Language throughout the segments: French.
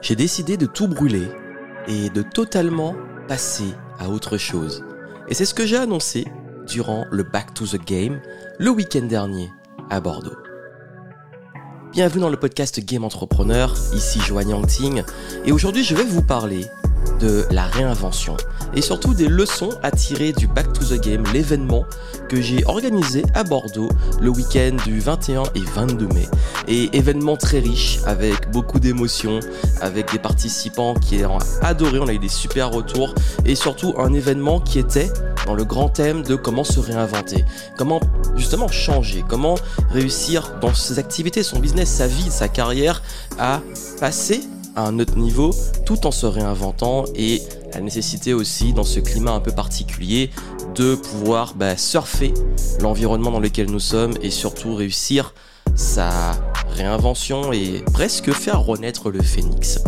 j'ai décidé de tout brûler et de totalement passer à autre chose. Et c'est ce que j'ai annoncé durant le Back to the Game le week-end dernier à Bordeaux. Bienvenue dans le podcast Game Entrepreneur, ici Joanne Yangting, et aujourd'hui je vais vous parler de la réinvention. Et surtout des leçons à tirer du Back to the Game, l'événement que j'ai organisé à Bordeaux le week-end du 21 et 22 mai. Et événement très riche avec beaucoup d'émotions, avec des participants qui ont adoré, on a eu des super retours et surtout un événement qui était dans le grand thème de comment se réinventer, comment justement changer, comment réussir dans ses activités, son business, sa vie, sa carrière à passer à un autre niveau tout en se réinventant et la nécessité aussi dans ce climat un peu particulier de pouvoir bah, surfer l'environnement dans lequel nous sommes et surtout réussir sa réinvention et presque faire renaître le phénix.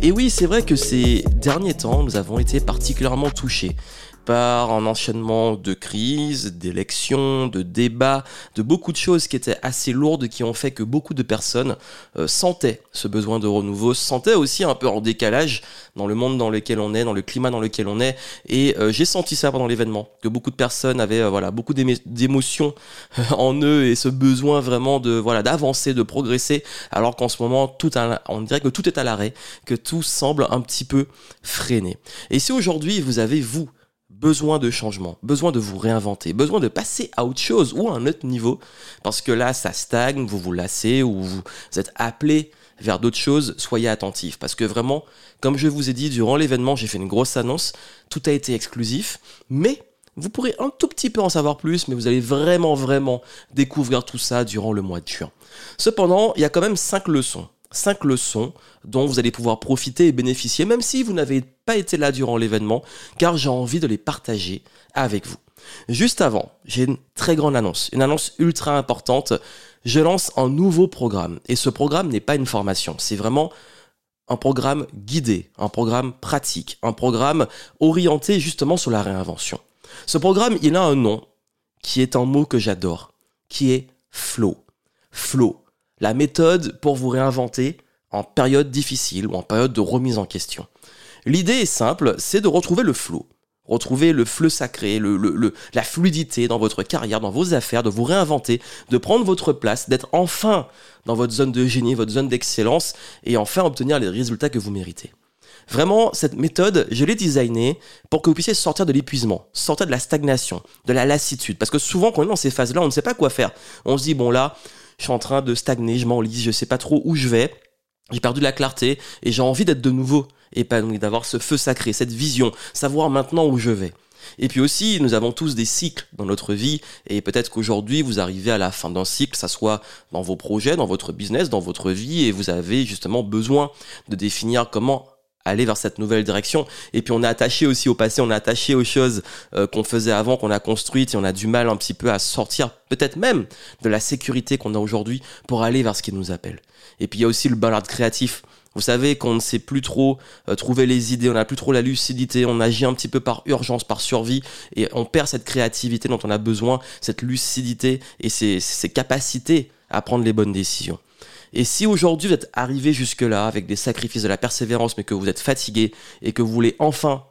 Et oui, c'est vrai que ces derniers temps, nous avons été particulièrement touchés par un enchaînement de crises, d'élections, de débats, de beaucoup de choses qui étaient assez lourdes, qui ont fait que beaucoup de personnes euh, sentaient ce besoin de renouveau, sentaient aussi un peu en décalage dans le monde dans lequel on est, dans le climat dans lequel on est. Et euh, j'ai senti ça pendant l'événement, que beaucoup de personnes avaient euh, voilà beaucoup d'émotions en eux et ce besoin vraiment de voilà d'avancer, de progresser, alors qu'en ce moment tout on dirait que tout est à l'arrêt, que tout semble un petit peu freiné. Et si aujourd'hui vous avez vous besoin de changement, besoin de vous réinventer, besoin de passer à autre chose ou à un autre niveau, parce que là, ça stagne, vous vous lassez ou vous êtes appelé vers d'autres choses, soyez attentifs. Parce que vraiment, comme je vous ai dit, durant l'événement, j'ai fait une grosse annonce, tout a été exclusif, mais vous pourrez un tout petit peu en savoir plus, mais vous allez vraiment, vraiment découvrir tout ça durant le mois de juin. Cependant, il y a quand même cinq leçons 5 leçons dont vous allez pouvoir profiter et bénéficier, même si vous n'avez pas été là durant l'événement, car j'ai envie de les partager avec vous. Juste avant, j'ai une très grande annonce, une annonce ultra importante. Je lance un nouveau programme. Et ce programme n'est pas une formation, c'est vraiment un programme guidé, un programme pratique, un programme orienté justement sur la réinvention. Ce programme, il a un nom qui est un mot que j'adore, qui est flow. Flow la méthode pour vous réinventer en période difficile ou en période de remise en question. L'idée est simple, c'est de retrouver le flow. Retrouver le fleu sacré, le, la fluidité dans votre carrière, dans vos affaires, de vous réinventer, de prendre votre place, d'être enfin dans votre zone de génie, votre zone d'excellence, et enfin obtenir les résultats que vous méritez. Vraiment, cette méthode, je l'ai designée pour que vous puissiez sortir de l'épuisement, sortir de la stagnation, de la lassitude. Parce que souvent, quand on est dans ces phases-là, on ne sait pas quoi faire. On se dit, bon là, je suis en train de stagner, je m'enlise, je sais pas trop où je vais. J'ai perdu la clarté et j'ai envie d'être de nouveau épanoui, d'avoir ce feu sacré, cette vision, savoir maintenant où je vais. Et puis aussi, nous avons tous des cycles dans notre vie et peut-être qu'aujourd'hui, vous arrivez à la fin d'un cycle, ça soit dans vos projets, dans votre business, dans votre vie et vous avez justement besoin de définir comment aller vers cette nouvelle direction. Et puis on est attaché aussi au passé, on est attaché aux choses euh, qu'on faisait avant, qu'on a construites, et on a du mal un petit peu à sortir, peut-être même de la sécurité qu'on a aujourd'hui pour aller vers ce qui nous appelle. Et puis il y a aussi le ballard créatif. Vous savez qu'on ne sait plus trop euh, trouver les idées, on n'a plus trop la lucidité, on agit un petit peu par urgence, par survie, et on perd cette créativité dont on a besoin, cette lucidité et ces, ces capacités à prendre les bonnes décisions. Et si aujourd'hui vous êtes arrivé jusque-là avec des sacrifices de la persévérance, mais que vous êtes fatigué et que vous voulez enfin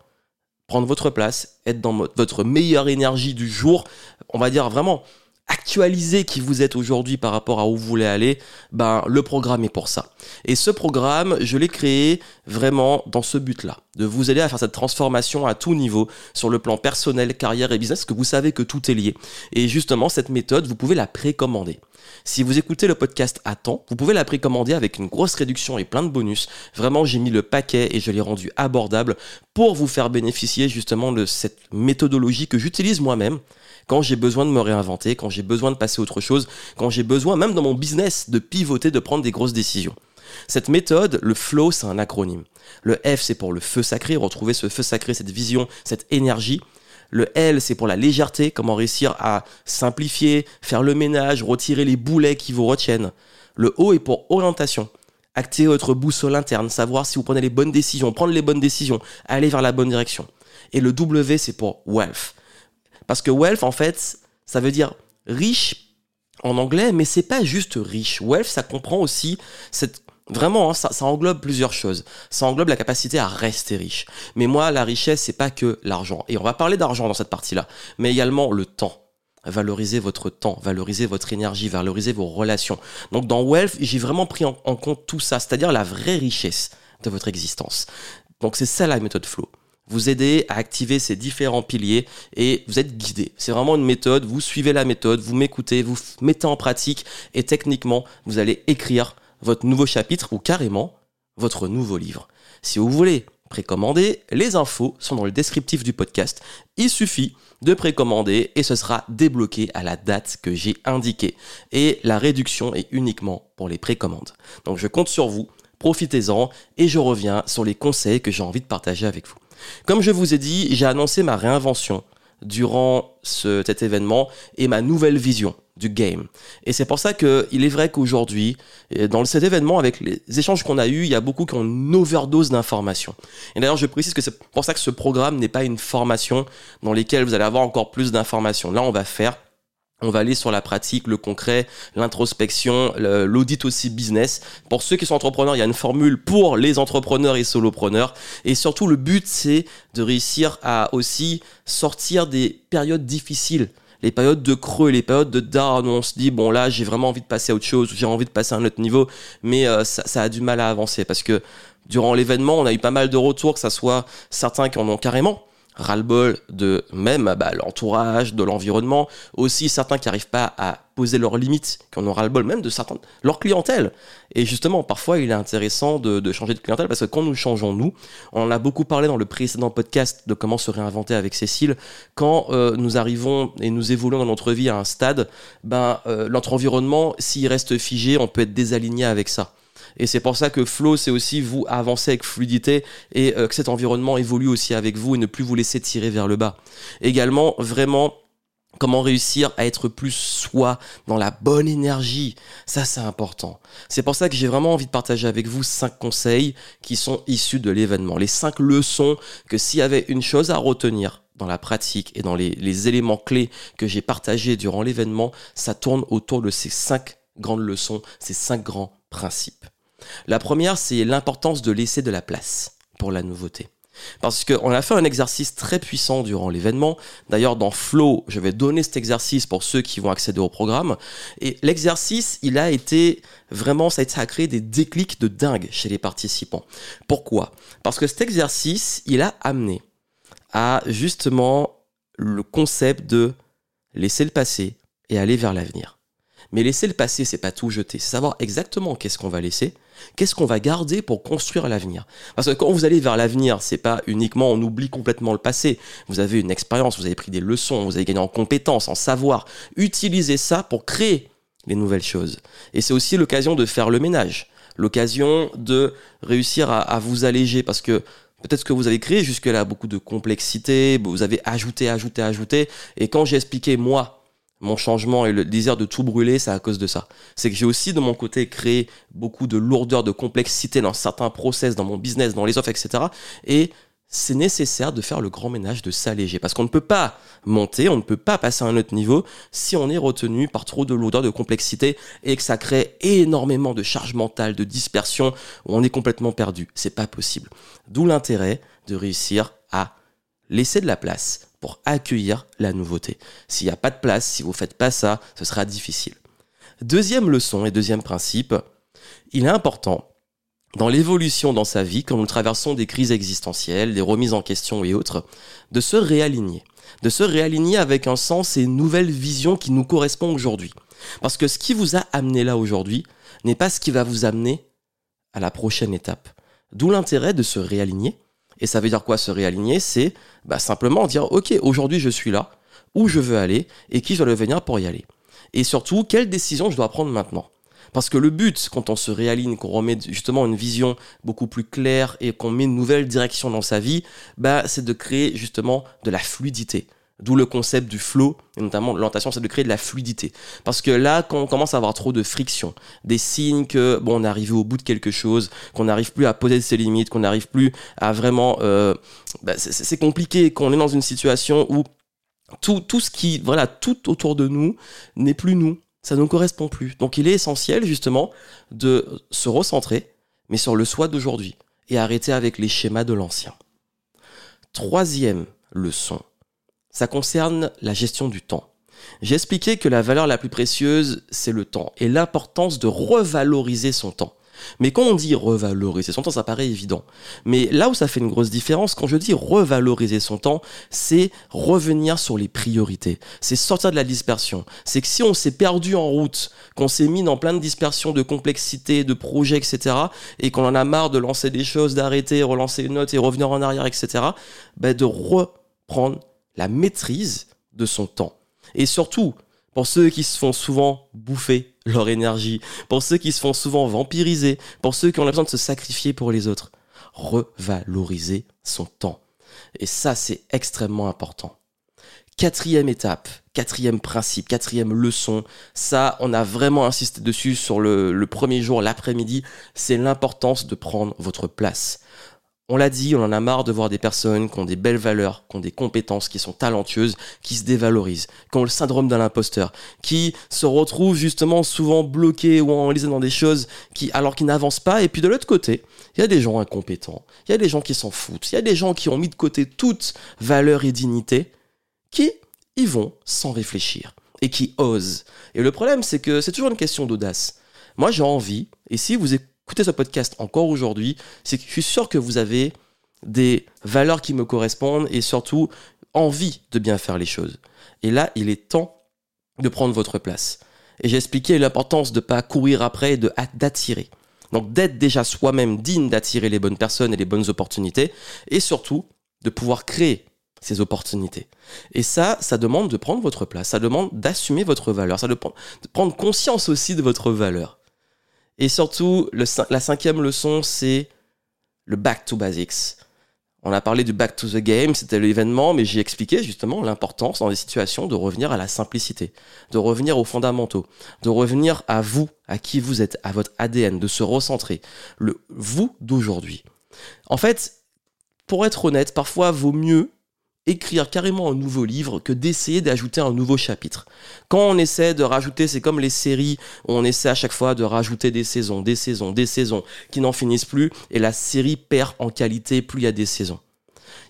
prendre votre place, être dans votre meilleure énergie du jour, on va dire vraiment actualiser qui vous êtes aujourd'hui par rapport à où vous voulez aller, ben le programme est pour ça. Et ce programme, je l'ai créé vraiment dans ce but-là, de vous aider à faire cette transformation à tout niveau sur le plan personnel, carrière et business, parce que vous savez que tout est lié. Et justement, cette méthode, vous pouvez la précommander. Si vous écoutez le podcast à temps, vous pouvez la précommander avec une grosse réduction et plein de bonus. Vraiment, j'ai mis le paquet et je l'ai rendu abordable pour vous faire bénéficier justement de cette méthodologie que j'utilise moi-même quand j'ai besoin de me réinventer, quand j'ai besoin de passer à autre chose, quand j'ai besoin, même dans mon business, de pivoter, de prendre des grosses décisions. Cette méthode, le flow, c'est un acronyme. Le F, c'est pour le feu sacré, retrouver ce feu sacré, cette vision, cette énergie. Le L, c'est pour la légèreté, comment réussir à simplifier, faire le ménage, retirer les boulets qui vous retiennent. Le O est pour orientation. Activer votre boussole interne, savoir si vous prenez les bonnes décisions, prendre les bonnes décisions, aller vers la bonne direction. Et le W, c'est pour wealth. Parce que wealth, en fait, ça veut dire riche en anglais, mais c'est pas juste riche. Wealth, ça comprend aussi cette Vraiment, hein, ça, englobe plusieurs choses. Ça englobe la capacité à rester riche. Mais moi, la richesse, c'est pas que l'argent. Et on va parler d'argent dans cette partie-là, mais également le temps. Valoriser votre temps, valoriser votre énergie, valoriser vos relations. Donc dans Wealth, j'ai vraiment pris en, en compte tout ça, c'est-à-dire la vraie richesse de votre existence. Donc c'est ça la méthode Flow vous aider à activer ces différents piliers et vous êtes guidé. C'est vraiment une méthode, vous suivez la méthode, vous m'écoutez, vous mettez en pratique et techniquement, vous allez écrire votre nouveau chapitre ou carrément votre nouveau livre. Si vous voulez précommander, les infos sont dans le descriptif du podcast. Il suffit de précommander et ce sera débloqué à la date que j'ai indiquée. Et la réduction est uniquement pour les précommandes. Donc je compte sur vous, profitez-en et je reviens sur les conseils que j'ai envie de partager avec vous. Comme je vous ai dit, j'ai annoncé ma réinvention durant cet événement et ma nouvelle vision du game. Et c'est pour ça qu'il est vrai qu'aujourd'hui, dans cet événement, avec les échanges qu'on a eus, il y a beaucoup qui ont une overdose d'informations. Et d'ailleurs, je précise que c'est pour ça que ce programme n'est pas une formation dans laquelle vous allez avoir encore plus d'informations. Là, on va faire on va aller sur la pratique, le concret, l'introspection, l'audit aussi business. Pour ceux qui sont entrepreneurs, il y a une formule pour les entrepreneurs et solopreneurs. Et surtout, le but, c'est de réussir à aussi sortir des périodes difficiles les périodes de creux, les périodes de down où on se dit bon là j'ai vraiment envie de passer à autre chose, j'ai envie de passer à un autre niveau, mais euh, ça, ça, a du mal à avancer parce que durant l'événement on a eu pas mal de retours, que ça soit certains qui en ont carrément, ras-le-bol de même bah, l'entourage, de l'environnement, aussi certains qui n'arrivent pas à poser leurs limites, qui en ont ras-le-bol même de certains, leur clientèle. Et justement, parfois, il est intéressant de, changer de clientèle parce que quand nous changeons nous, on en a beaucoup parlé dans le précédent podcast de comment se réinventer avec Cécile, quand euh, nous arrivons et nous évoluons dans notre vie à un stade, ben, euh, notre environnement, s'il reste figé, on peut être désaligné avec ça. Et c'est pour ça que Flow, c'est aussi vous avancer avec fluidité et euh, que cet environnement évolue aussi avec vous et ne plus vous laisser tirer vers le bas. Également, vraiment, Comment réussir à être plus soi dans la bonne énergie Ça, c'est important. C'est pour ça que j'ai vraiment envie de partager avec vous cinq conseils qui sont issus de l'événement. Les cinq leçons que s'il y avait une chose à retenir dans la pratique et dans les, les éléments clés que j'ai partagés durant l'événement, ça tourne autour de ces cinq grandes leçons, ces cinq grands principes. La première, c'est l'importance de laisser de la place pour la nouveauté. Parce qu'on a fait un exercice très puissant durant l'événement. D'ailleurs, dans Flow, je vais donner cet exercice pour ceux qui vont accéder au programme. Et l'exercice, il a été vraiment, ça a créer des déclics de dingue chez les participants. Pourquoi? Parce que cet exercice, il a amené à justement le concept de laisser le passé et aller vers l'avenir. Mais laisser le passé, c'est pas tout jeter. C'est savoir exactement qu'est-ce qu'on va laisser Qu'est-ce qu'on va garder pour construire l'avenir Parce que quand vous allez vers l'avenir, c'est pas uniquement on oublie complètement le passé. Vous avez une expérience, vous avez pris des leçons, vous avez gagné en compétences, en savoir. Utilisez ça pour créer les nouvelles choses. Et c'est aussi l'occasion de faire le ménage, l'occasion de réussir à, à vous alléger parce que Peut-être que vous avez créé jusque-là beaucoup de complexité, vous avez ajouté, ajouté, ajouté. Et quand j'ai expliqué, moi, mon changement et le désir de tout brûler, c'est à cause de ça. C'est que j'ai aussi de mon côté créé beaucoup de lourdeur, de complexité dans certains process, dans mon business, dans les offres, etc. Et c'est nécessaire de faire le grand ménage, de s'alléger. Parce qu'on ne peut pas monter, on ne peut pas passer à un autre niveau si on est retenu par trop de lourdeur, de complexité et que ça crée énormément de charge mentale, de dispersion, où on est complètement perdu. C'est pas possible. D'où l'intérêt de réussir à laisser de la place pour accueillir la nouveauté. S'il n'y a pas de place, si vous ne faites pas ça, ce sera difficile. Deuxième leçon et deuxième principe, il est important dans l'évolution dans sa vie, quand nous traversons des crises existentielles, des remises en question et autres, de se réaligner. De se réaligner avec un sens et une nouvelle vision qui nous correspond aujourd'hui. Parce que ce qui vous a amené là aujourd'hui n'est pas ce qui va vous amener à la prochaine étape. D'où l'intérêt de se réaligner et ça veut dire quoi se réaligner? C'est bah, simplement dire, ok, aujourd'hui je suis là, où je veux aller, et qui je dois devenir pour y aller. Et surtout, quelle décision je dois prendre maintenant? Parce que le but, quand on se réaligne, qu'on remet justement une vision beaucoup plus claire et qu'on met une nouvelle direction dans sa vie, bah, c'est de créer justement de la fluidité. D'où le concept du flow, et notamment l'orientation, c'est de créer de la fluidité. Parce que là, quand on commence à avoir trop de friction, des signes que, bon, on est arrivé au bout de quelque chose, qu'on n'arrive plus à poser ses limites, qu'on n'arrive plus à vraiment... Euh, bah, c'est compliqué, qu'on est dans une situation où tout, tout ce qui... Voilà, tout autour de nous n'est plus nous. Ça ne nous correspond plus. Donc il est essentiel, justement, de se recentrer, mais sur le soi d'aujourd'hui et arrêter avec les schémas de l'ancien. Troisième leçon, ça concerne la gestion du temps. J'ai expliqué que la valeur la plus précieuse, c'est le temps et l'importance de revaloriser son temps. Mais quand on dit revaloriser son temps, ça paraît évident. Mais là où ça fait une grosse différence, quand je dis revaloriser son temps, c'est revenir sur les priorités. C'est sortir de la dispersion. C'est que si on s'est perdu en route, qu'on s'est mis dans plein de dispersion, de complexité, de projets, etc., et qu'on en a marre de lancer des choses, d'arrêter, relancer une note et revenir en arrière, etc., bah, de reprendre la maîtrise de son temps. Et surtout, pour ceux qui se font souvent bouffer leur énergie, pour ceux qui se font souvent vampiriser, pour ceux qui ont besoin de se sacrifier pour les autres. Revaloriser son temps. Et ça, c'est extrêmement important. Quatrième étape, quatrième principe, quatrième leçon, ça, on a vraiment insisté dessus sur le, le premier jour, l'après-midi, c'est l'importance de prendre votre place. On l'a dit, on en a marre de voir des personnes qui ont des belles valeurs, qui ont des compétences, qui sont talentueuses, qui se dévalorisent, qui ont le syndrome de l'imposteur, qui se retrouvent justement souvent bloqués ou enlisés dans des choses qui, alors qu'ils n'avancent pas. Et puis de l'autre côté, il y a des gens incompétents, il y a des gens qui s'en foutent, il y a des gens qui ont mis de côté toute valeur et dignité, qui y vont sans réfléchir et qui osent. Et le problème, c'est que c'est toujours une question d'audace. Moi, j'ai envie, et si vous écoutez ce podcast encore aujourd'hui, c'est que je suis sûr que vous avez des valeurs qui me correspondent et surtout envie de bien faire les choses. Et là, il est temps de prendre votre place. Et j'ai expliqué l'importance de ne pas courir après et d'attirer. Donc d'être déjà soi-même digne d'attirer les bonnes personnes et les bonnes opportunités, et surtout de pouvoir créer ces opportunités. Et ça, ça demande de prendre votre place, ça demande d'assumer votre valeur, ça demande de prendre conscience aussi de votre valeur. Et surtout, la cinquième leçon, c'est le back to basics. On a parlé du back to the game, c'était l'événement, mais j'ai expliqué justement l'importance dans des situations de revenir à la simplicité, de revenir aux fondamentaux, de revenir à vous, à qui vous êtes, à votre ADN, de se recentrer, le vous d'aujourd'hui. En fait, pour être honnête, parfois vaut mieux écrire carrément un nouveau livre que d'essayer d'ajouter un nouveau chapitre. Quand on essaie de rajouter, c'est comme les séries, on essaie à chaque fois de rajouter des saisons, des saisons, des saisons, qui n'en finissent plus, et la série perd en qualité plus il y a des saisons.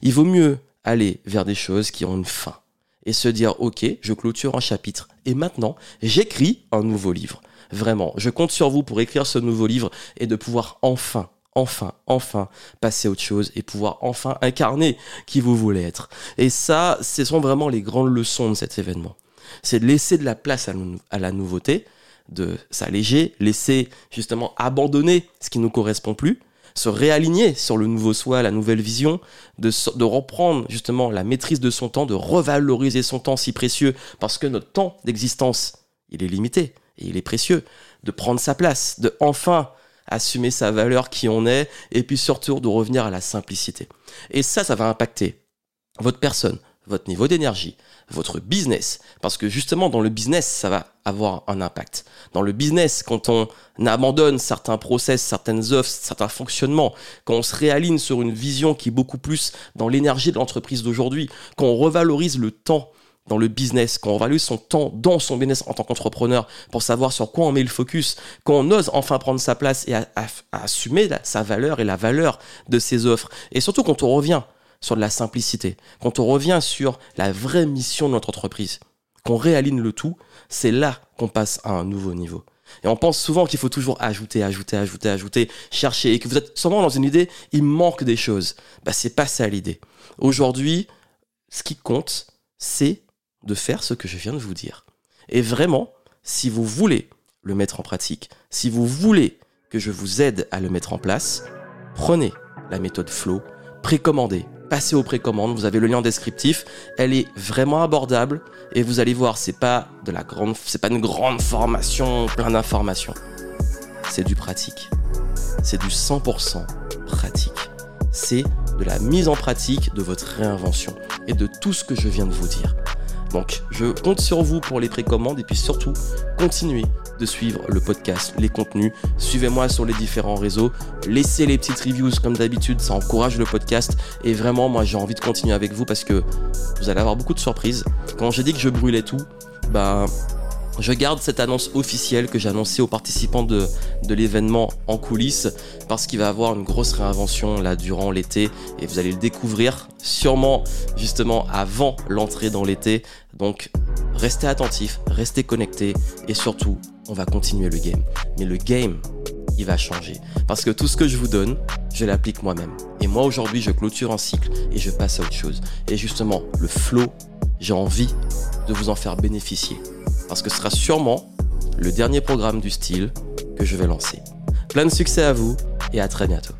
Il vaut mieux aller vers des choses qui ont une fin, et se dire, ok, je clôture un chapitre, et maintenant, j'écris un nouveau livre. Vraiment, je compte sur vous pour écrire ce nouveau livre et de pouvoir enfin enfin, enfin passer à autre chose et pouvoir enfin incarner qui vous voulez être. Et ça, ce sont vraiment les grandes leçons de cet événement. C'est de laisser de la place à, la nouveauté, de s'alléger, laisser justement abandonner ce qui ne nous correspond plus, se réaligner sur le nouveau soi, la nouvelle vision, de, de, reprendre justement la maîtrise de son temps, de revaloriser son temps si précieux, parce que notre temps d'existence, il est limité et il est précieux, de prendre sa place, de enfin assumer sa valeur, qui on est, et puis surtout de revenir à la simplicité. Et ça, ça va impacter votre personne, votre niveau d'énergie, votre business. Parce que justement, dans le business, ça va avoir un impact. Dans le business, quand on abandonne certains process, certaines offres, certains fonctionnements, quand on se réaligne sur une vision qui est beaucoup plus dans l'énergie de l'entreprise d'aujourd'hui, quand on revalorise le temps dans le business, quand on value son temps dans son business en tant qu'entrepreneur pour savoir sur quoi on met le focus, quand on ose enfin prendre sa place et assumer sa valeur et la valeur de ses offres, et surtout quand on revient sur de la simplicité, quand on revient sur la vraie mission de notre entreprise, qu'on réaligne le tout, c'est là qu'on passe à un nouveau niveau. Et on pense souvent qu'il faut toujours ajouter, ajouter, ajouter, ajouter, chercher, et que vous êtes souvent dans une idée, il manque des choses. Bah, c'est pas ça l'idée. Aujourd'hui, ce qui compte, c'est de faire ce que je viens de vous dire. Et vraiment, si vous voulez le mettre en pratique, si vous voulez que je vous aide à le mettre en place, prenez la méthode Flow, précommandez, passez aux précommandes, vous avez le lien descriptif, elle est vraiment abordable et vous allez voir, c'est pas de la grande c'est pas une grande formation, plein d'informations. C'est du pratique. C'est du 100% pratique. C'est de la mise en pratique de votre réinvention et de tout ce que je viens de vous dire. Donc je compte sur vous pour les précommandes et puis surtout continuez de suivre le podcast, les contenus. Suivez-moi sur les différents réseaux. Laissez les petites reviews comme d'habitude, ça encourage le podcast. Et vraiment, moi j'ai envie de continuer avec vous parce que vous allez avoir beaucoup de surprises. Quand j'ai dit que je brûlais tout, bah Je garde cette annonce officielle que j'ai annoncée aux participants de, de l'événement en coulisses parce qu'il va avoir une grosse réinvention là durant l'été et vous allez le découvrir sûrement justement avant l'entrée dans l'été. Donc restez attentifs, restez connectés et surtout on va continuer le game. Mais le game, il va changer. Parce que tout ce que je vous donne, je l'applique moi-même. Et moi aujourd'hui, je clôture un cycle et je passe à autre chose. Et justement, le flow, j'ai envie de vous en faire bénéficier parce que ce sera sûrement le dernier programme du style que je vais lancer. Plein de succès à vous et à très bientôt.